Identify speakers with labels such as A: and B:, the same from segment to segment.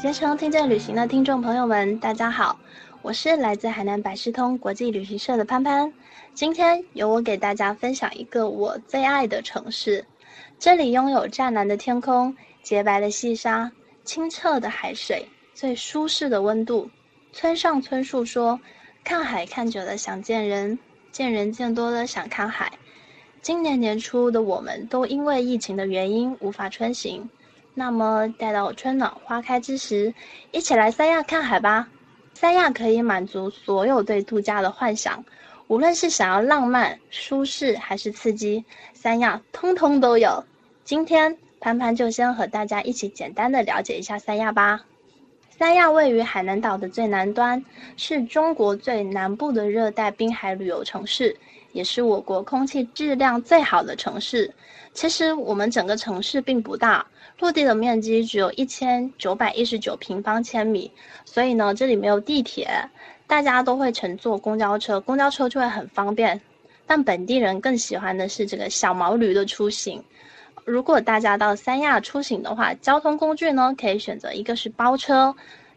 A: 携程听见旅行的听众朋友们，大家好，我是来自海南百事通国际旅行社的潘潘。今天由我给大家分享一个我最爱的城市，这里拥有湛蓝的天空、洁白的细沙、清澈的海水、最舒适的温度。村上春树说：“看海看久了想见人，见人见多了想看海。”今年年初的我们都因为疫情的原因无法穿行。那么，待到春暖花开之时，一起来三亚看海吧。三亚可以满足所有对度假的幻想，无论是想要浪漫、舒适还是刺激，三亚通通都有。今天，潘潘就先和大家一起简单的了解一下三亚吧。三亚位于海南岛的最南端，是中国最南部的热带滨海旅游城市。也是我国空气质量最好的城市。其实我们整个城市并不大，陆地的面积只有一千九百一十九平方千米，所以呢，这里没有地铁，大家都会乘坐公交车，公交车就会很方便。但本地人更喜欢的是这个小毛驴的出行。如果大家到三亚出行的话，交通工具呢可以选择一个是包车、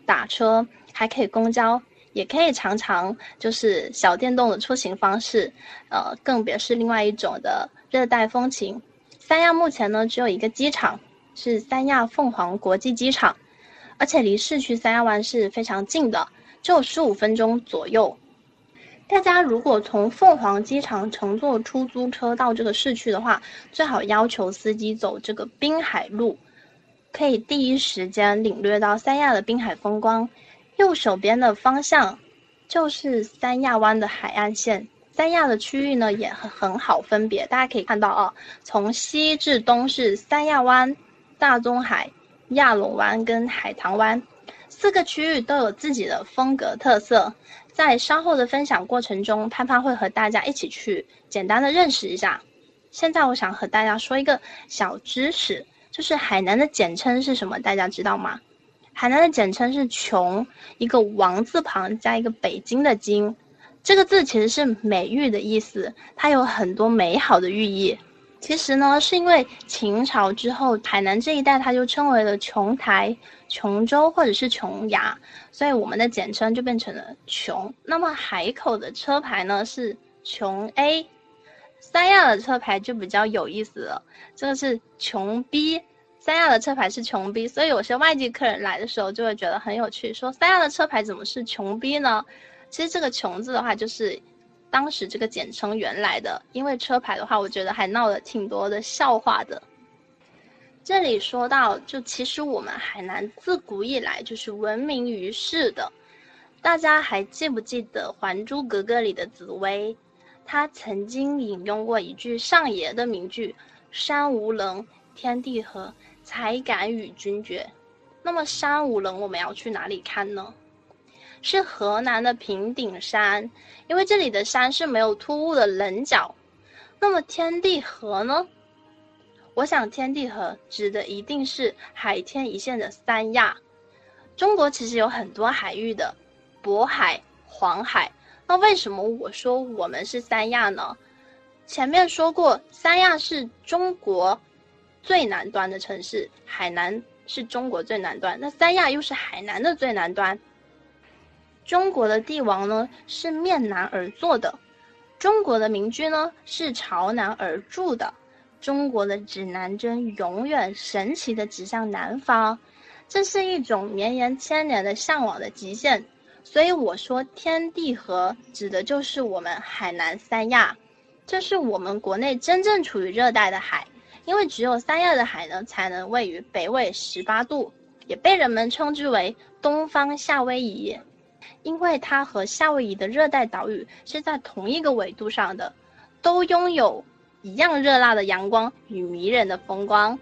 A: 打车，还可以公交。也可以常常就是小电动的出行方式，呃，更别是另外一种的热带风情。三亚目前呢只有一个机场，是三亚凤凰国际机场，而且离市区三亚湾是非常近的，只有十五分钟左右。大家如果从凤凰机场乘坐出租车到这个市区的话，最好要求司机走这个滨海路，可以第一时间领略到三亚的滨海风光。右手边的方向就是三亚湾的海岸线。三亚的区域呢也很很好分别，大家可以看到啊，从西至东是三亚湾、大中海、亚龙湾跟海棠湾四个区域都有自己的风格特色。在稍后的分享过程中，潘潘会和大家一起去简单的认识一下。现在我想和大家说一个小知识，就是海南的简称是什么？大家知道吗？海南的简称是“琼”，一个王字旁加一个北京的“京”，这个字其实是美玉的意思，它有很多美好的寓意。其实呢，是因为秦朝之后，海南这一带它就称为了琼台、琼州或者是琼崖，所以我们的简称就变成了“琼”。那么海口的车牌呢是“琼 A”，三亚的车牌就比较有意思了，这个是“琼 B”。三亚的车牌是穷逼，所以有些外地客人来的时候就会觉得很有趣，说三亚的车牌怎么是穷逼呢？其实这个穷字的话，就是当时这个简称原来的，因为车牌的话，我觉得还闹了挺多的笑话的。这里说到，就其实我们海南自古以来就是闻名于世的，大家还记不记得《还珠格格》里的紫薇？她曾经引用过一句上爷的名句：“山无棱，天地合。”才敢与君绝。那么山无棱，我们要去哪里看呢？是河南的平顶山，因为这里的山是没有突兀的棱角。那么天地合呢？我想天地合指的一定是海天一线的三亚。中国其实有很多海域的，渤海、黄海。那为什么我说我们是三亚呢？前面说过，三亚是中国。最南端的城市，海南是中国最南端，那三亚又是海南的最南端。中国的帝王呢是面南而坐的，中国的民居呢是朝南而住的，中国的指南针永远神奇的指向南方，这是一种绵延千年的向往的极限。所以我说天地合指的就是我们海南三亚，这是我们国内真正处于热带的海。因为只有三亚的海呢，才能位于北纬十八度，也被人们称之为东方夏威夷，因为它和夏威夷的热带岛屿是在同一个纬度上的，都拥有一样热辣的阳光与迷人的风光。